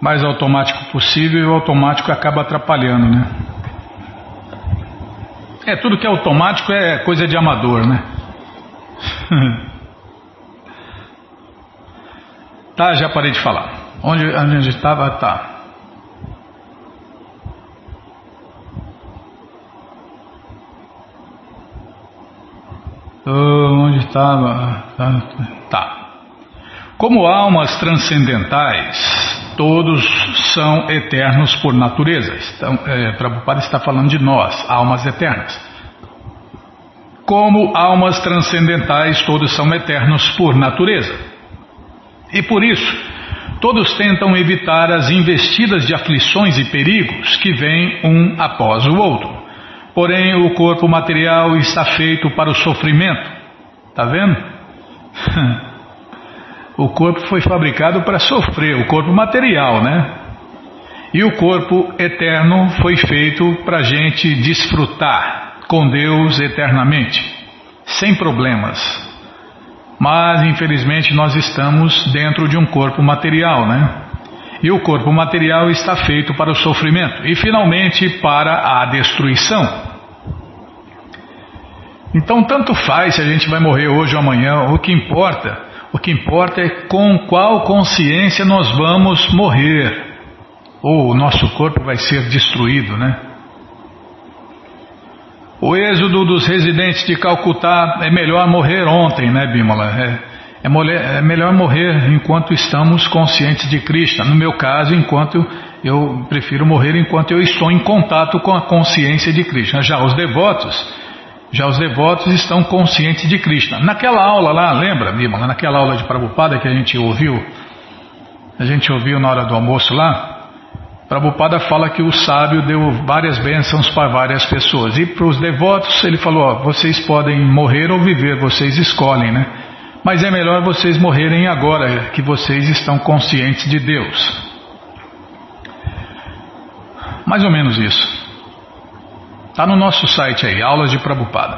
mais automático possível e o automático acaba atrapalhando, né? É, tudo que é automático é coisa de amador, né? [LAUGHS] tá, já parei de falar. Onde, a gente estava? Tá. Oh, onde estava? Tá. tá. Como almas transcendentais, todos são eternos por natureza. Então, é, Prabhupada está falando de nós, almas eternas. Como almas transcendentais, todos são eternos por natureza. E por isso, todos tentam evitar as investidas de aflições e perigos que vêm um após o outro. Porém, o corpo material está feito para o sofrimento. Está vendo? [LAUGHS] O corpo foi fabricado para sofrer, o corpo material, né? E o corpo eterno foi feito para a gente desfrutar com Deus eternamente, sem problemas. Mas infelizmente nós estamos dentro de um corpo material, né? E o corpo material está feito para o sofrimento e finalmente para a destruição. Então, tanto faz se a gente vai morrer hoje ou amanhã, o que importa o que importa é com qual consciência nós vamos morrer. Ou o nosso corpo vai ser destruído, né? O êxodo dos residentes de Calcutá é melhor morrer ontem, né, Bimala? É, é, é, melhor morrer enquanto estamos conscientes de Krishna. No meu caso, enquanto eu prefiro morrer enquanto eu estou em contato com a consciência de Krishna. Já os devotos já os devotos estão conscientes de Krishna. Naquela aula lá, lembra, Bimala? Naquela aula de Prabhupada que a gente ouviu, a gente ouviu na hora do almoço lá, Prabhupada fala que o sábio deu várias bênçãos para várias pessoas. E para os devotos, ele falou: ó, vocês podem morrer ou viver, vocês escolhem, né? Mas é melhor vocês morrerem agora, que vocês estão conscientes de Deus. Mais ou menos isso. Está no nosso site aí, Aulas de Prabupada.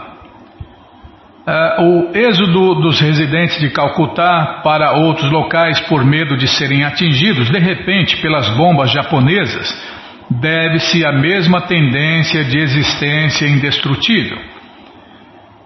Uh, o êxodo dos residentes de Calcutá para outros locais por medo de serem atingidos de repente pelas bombas japonesas deve-se à mesma tendência de existência indestrutível.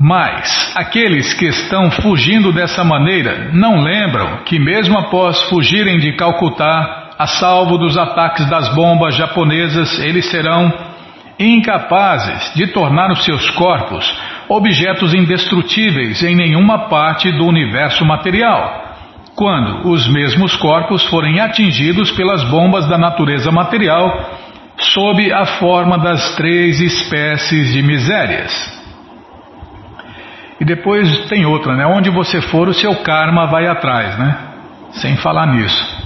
Mas aqueles que estão fugindo dessa maneira não lembram que, mesmo após fugirem de Calcutá, a salvo dos ataques das bombas japonesas, eles serão incapazes de tornar os seus corpos objetos indestrutíveis em nenhuma parte do universo material, quando os mesmos corpos forem atingidos pelas bombas da natureza material sob a forma das três espécies de misérias. E depois tem outra, né? Onde você for, o seu karma vai atrás, né? Sem falar nisso.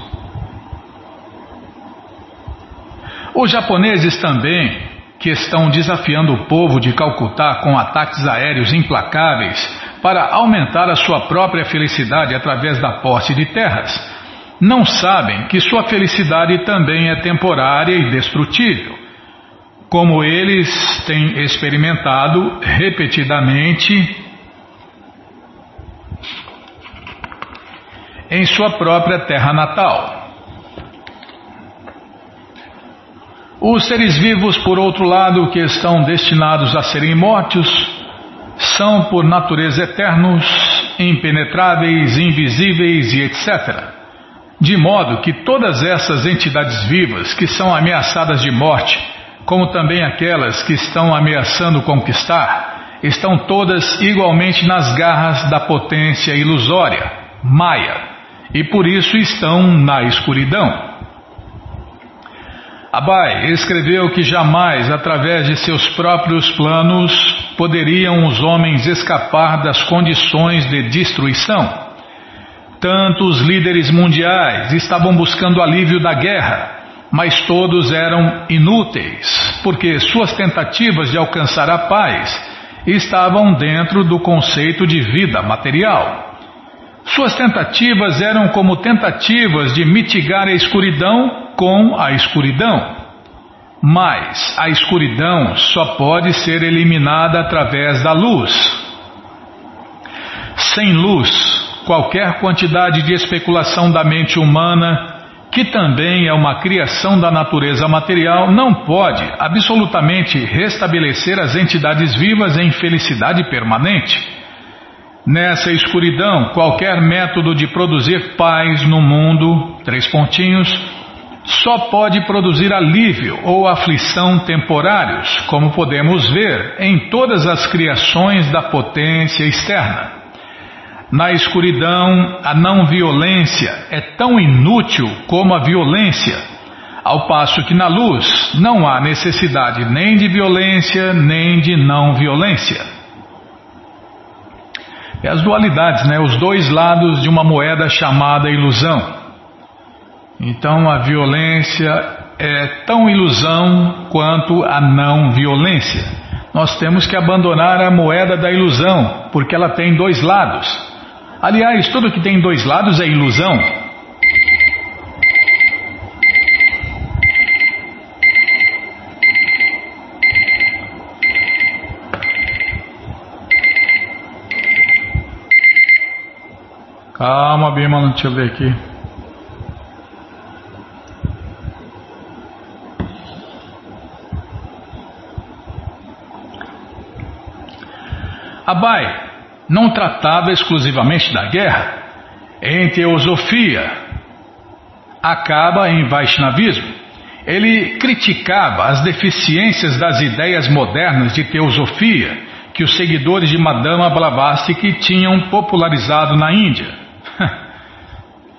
Os japoneses também que estão desafiando o povo de Calcutá com ataques aéreos implacáveis para aumentar a sua própria felicidade através da posse de terras, não sabem que sua felicidade também é temporária e destrutível, como eles têm experimentado repetidamente em sua própria terra natal. Os seres vivos, por outro lado, que estão destinados a serem mortos, são por natureza eternos, impenetráveis, invisíveis e etc. De modo que todas essas entidades vivas que são ameaçadas de morte, como também aquelas que estão ameaçando conquistar, estão todas igualmente nas garras da potência ilusória, Maya, e por isso estão na escuridão. Abai escreveu que jamais, através de seus próprios planos, poderiam os homens escapar das condições de destruição. Tanto os líderes mundiais estavam buscando alívio da guerra, mas todos eram inúteis, porque suas tentativas de alcançar a paz estavam dentro do conceito de vida material. Suas tentativas eram como tentativas de mitigar a escuridão com a escuridão. Mas a escuridão só pode ser eliminada através da luz. Sem luz, qualquer quantidade de especulação da mente humana, que também é uma criação da natureza material, não pode absolutamente restabelecer as entidades vivas em felicidade permanente. Nessa escuridão, qualquer método de produzir paz no mundo, três pontinhos, só pode produzir alívio ou aflição temporários, como podemos ver em todas as criações da potência externa. Na escuridão, a não violência é tão inútil como a violência, ao passo que na luz não há necessidade nem de violência nem de não violência. É as dualidades, né? os dois lados de uma moeda chamada ilusão. Então a violência é tão ilusão quanto a não violência. Nós temos que abandonar a moeda da ilusão, porque ela tem dois lados. Aliás, tudo que tem dois lados é ilusão. Calma, Bima, deixa eu ver aqui. Abai, não tratava exclusivamente da guerra. Em teosofia, acaba em Vaishnavismo. Ele criticava as deficiências das ideias modernas de teosofia que os seguidores de Madama Blavatsky tinham popularizado na Índia. [LAUGHS]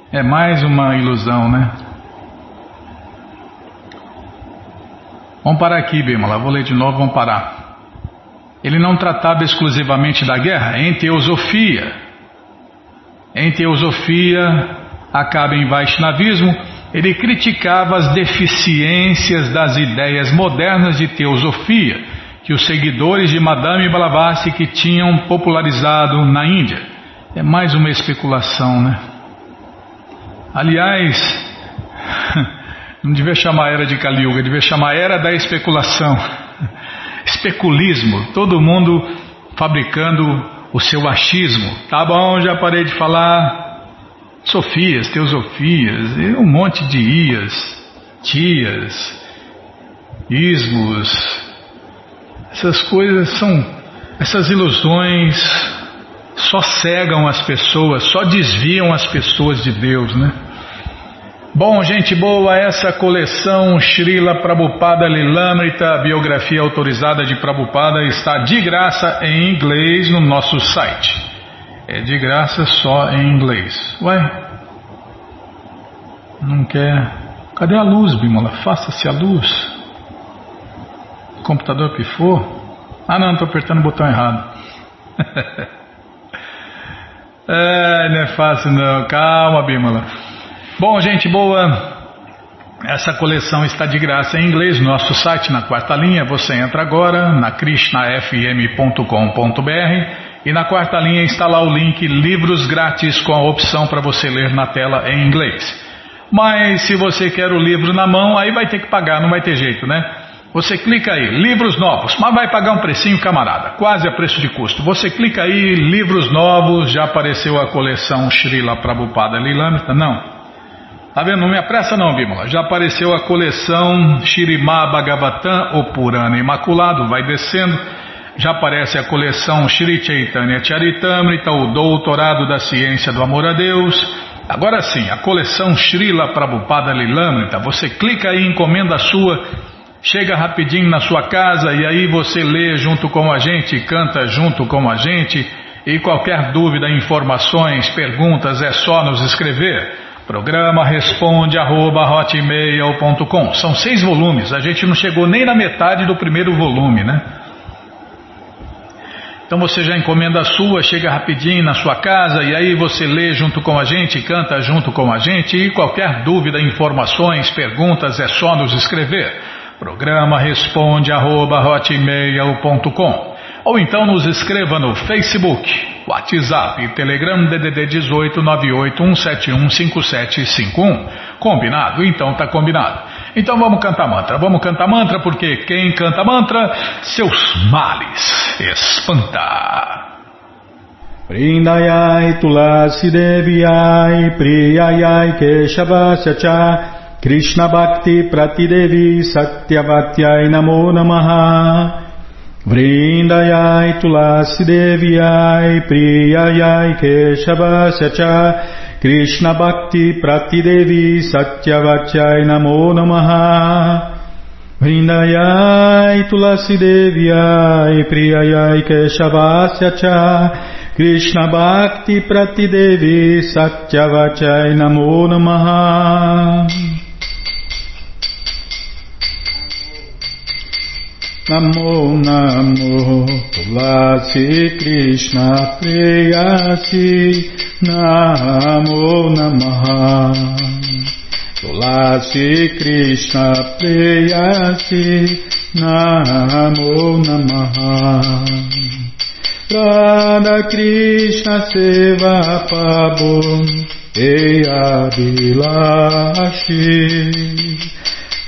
É mais uma ilusão, né? Vamos parar aqui, Bimala. Vou ler de novo, vamos parar. Ele não tratava exclusivamente da guerra, em teosofia. Em teosofia, acaba em Vaishnavismo, ele criticava as deficiências das ideias modernas de teosofia que os seguidores de Madame Blavatsky tinham popularizado na Índia. É mais uma especulação, né? Aliás, [LAUGHS] não devia chamar era de Kali Yuga, devia chamar era da especulação especulismo, todo mundo fabricando o seu achismo. Tá bom, já parei de falar. Sofias, teosofias, um monte de ias, tias, ismos. Essas coisas são, essas ilusões só cegam as pessoas, só desviam as pessoas de Deus, né? Bom, gente boa, essa coleção Srila Prabhupada Lilamrita, biografia autorizada de Prabhupada, está de graça em inglês no nosso site. É de graça só em inglês. Ué? Não quer. Cadê a luz, Bimola? Faça-se a luz. O computador pifou? Ah, não, estou apertando o botão errado. [LAUGHS] é, não é fácil não. Calma, Bimola. Bom, gente boa, essa coleção está de graça em inglês no nosso site, na quarta linha. Você entra agora na krishnafm.com.br e na quarta linha está lá o link Livros Grátis com a opção para você ler na tela em inglês. Mas se você quer o livro na mão, aí vai ter que pagar, não vai ter jeito, né? Você clica aí, livros novos, mas vai pagar um precinho, camarada, quase a preço de custo. Você clica aí, livros novos, já apareceu a coleção Srila Prabhupada Lilamita? Não. Tá vendo? Não me apressa não, Bímola. Já apareceu a coleção Shirimá Bhagavatam, o Purana Imaculado, vai descendo. Já aparece a coleção Shri Chaitanya Charitamrita, o Doutorado da Ciência do Amor a Deus. Agora sim, a coleção Srila Prabhupada Lilamrita, você clica aí, encomenda a sua, chega rapidinho na sua casa e aí você lê junto com a gente, canta junto com a gente. E qualquer dúvida, informações, perguntas, é só nos escrever. Programa responde arroba, São seis volumes, a gente não chegou nem na metade do primeiro volume, né? Então você já encomenda a sua, chega rapidinho na sua casa e aí você lê junto com a gente, canta junto com a gente e qualquer dúvida, informações, perguntas é só nos escrever. Programa responde arroba, ou então nos escreva no Facebook, WhatsApp e Telegram DDD 18 981715751. Combinado? Então tá combinado. Então vamos cantar mantra. Vamos cantar mantra porque quem canta mantra, seus males espanta. Vrindayai Tulasi Deviai Priyayai Keshavasya Cha Krishna Bhakti Pratidevi Satyavatyai Namo Namaha Vrindayai Tulasi Deviai Priyayai Keshavasya Cha Krishna Bhakti Pratidevi Satyavachai Namo Namaha. Vrindayai Tulasi Deviai Priyayai Keshavasya Cha Krishna Bhakti Pratidevi Satyavachai Namo Namaha Namo Namo Tulasi Krishna Preyasi Namo Namaha Tulasi Krishna Preyasi Namo Namaha Radha Krishna Seva Pabon Eya Bilashi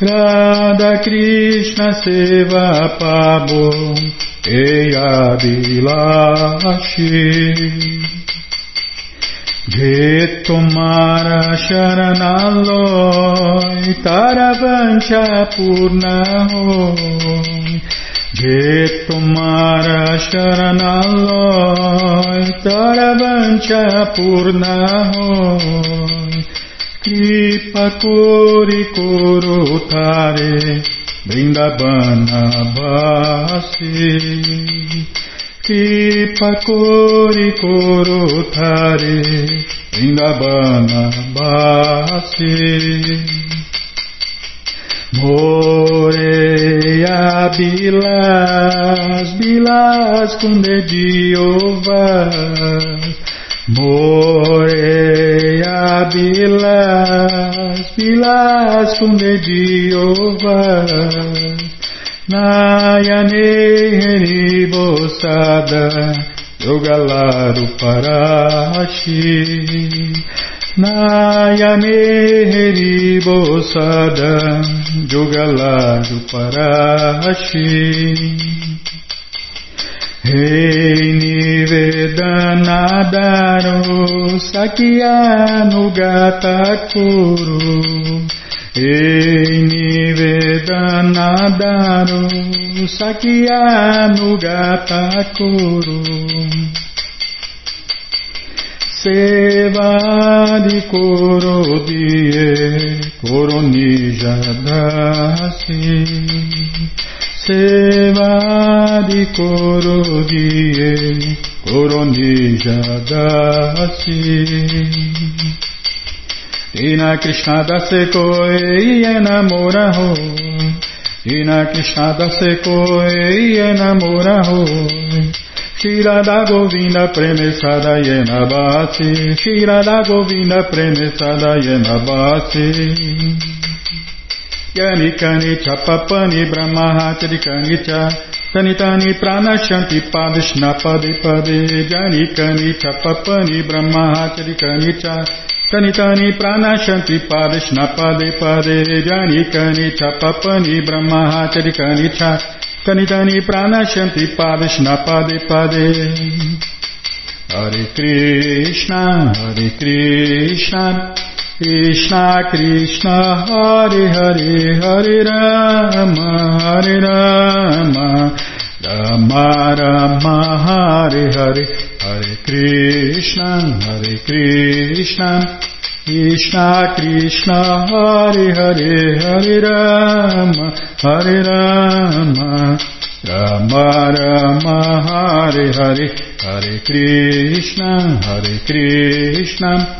Radha Krishna Seva Pabo Eya De tomara sharanaloy Taravancha purnahoy De tomara sharanaloy Taravancha Kripa Kori Kurutare Vrindavana Basi Kripa Kori Kurutare Vrindavana Basi Moreia Bilas, Bilas com dedinho Moreia bilas, bilas kundediovas, Nayane heribosada, Yogalaru parashi. Nayane heribosada, Yogalaru parashi. Rei Nivedanadaro Sakyanugatakuru Rei Nivedanadaro Sakyanugatakuru Sevadi Korodie Koronijadasi Sevadi Korodie Koronijadasi Ina Krishna dase koi enamora ho Ina Krishna dase koi enamora ho Shirada Govinda Premesada Yena Basi Shirada Govinda Premesada Yena Basi Yani kani chapapani brahmahachari kani cha Tanitani pranashanti padishna pade pade Jani kani chapapani brahmahachari kani cha Tanitani pranashanti padishna pade pade Jani kani chapapani brahmahachari kani cha Tanitani pranashanti padishna pade pade Hare Krishna, Hare Krishna Krishna Krishna Hare Hare Hare Rama Hare Rama. Rama Rama Hare Hare Hare Krishna Hare Krishna. Krishna Krishna Hare Hare Hare Rama Hare Rama. Rama Rama Hare Hare Hare Krishna Hare Krishna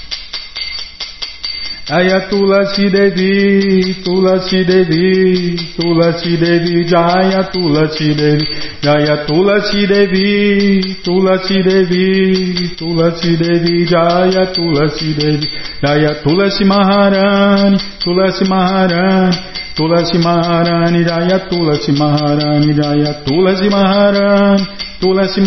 Hare Jaya Tulasi Devi, Tulasi Devi, Tulasi Devi, Jaya Tulasi Devi, Jaya Tulasi Devi, Tulasi Devi, Tulasi Devi, Jaya Tulasi Devi, Jaya Tulasi Maharani, Tulasi Maharani, Tulasi Maharani, Jaya Tulasi Maharani, Jaya Tulasi Maharani, Tulasi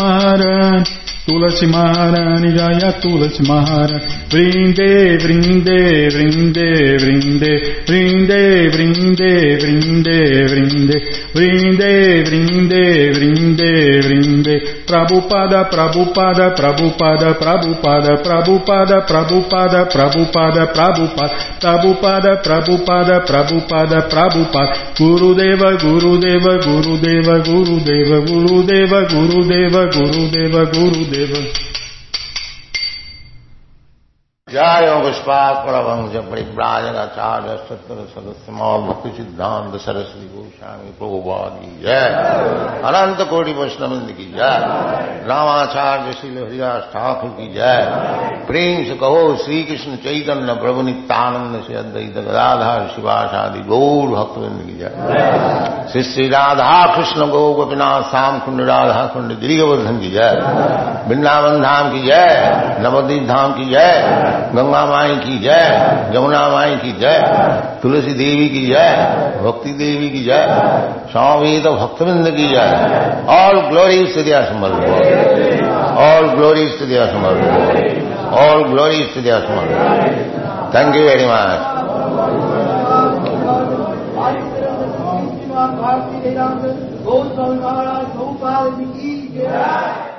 Tulasi Maharani Jaya Tulasi Maharani. Brinde, brinde, brinde, brinde Brinde, brinde, brinde, brinde Brinde, brinde, brinde, brinde Prabhupada, Prabhupada, Prabhupada, Prabhupada Prabhupada, Prabhupada, Prabhupada, Prabhupada. Prabhupada, Prabhupada, Prabhupada, Prabhupada. Gurudeva, Gurudeva, Gurudeva, Gurudeva, Gurudeva, Gurudeva, Gurudeva, Gurudeva Leben. जय पुष्पात परमंश परिव्राजकाचार्य सत्तर सदस्य मौल भक्ति सिद्धांत सरस्वती गोस्वामी प्रभुवाद की जय अनंत कोटि वैष्णविंद की जय रामाचार्य श्री हरिदास ठाकुर की जय प्रेम से कहो श्री कृष्ण चैतन्य प्रभु नित्यानंद से अद्वैत गदाधार शिवाशादि गौर भक्तविंद की जय श्री श्री राधा कृष्ण गौ गोपीनाथ श्याम कुंड राधा कुंड गिरिवर्धन की जय वृंदावन धाम की जय नवदीप धाम की जय गंगा माई की जय जमुना माई की जय, तुलसी देवी की जय, भक्ति देवी की जय, स्वामी तो भक्तविंद की जय। ऑल ग्लोरी स्थितिया समर्थ ऑल ग्लोरी स्थितिया समर्थ ऑल ग्लोरी स्थितिया समर्थ thank you very much Bharati Maharaj की जय